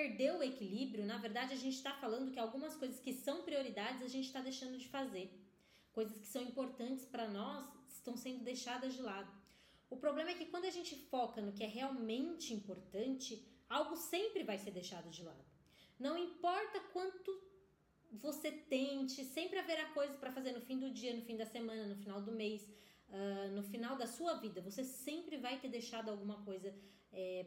perdeu o equilíbrio, na verdade a gente está falando que algumas coisas que são prioridades a gente está deixando de fazer. Coisas que são importantes para nós estão sendo deixadas de lado. O problema é que quando a gente foca no que é realmente importante, algo sempre vai ser deixado de lado. Não importa quanto você tente, sempre haverá coisas para fazer no fim do dia, no fim da semana, no final do mês, uh, no final da sua vida. Você sempre vai ter deixado alguma coisa é,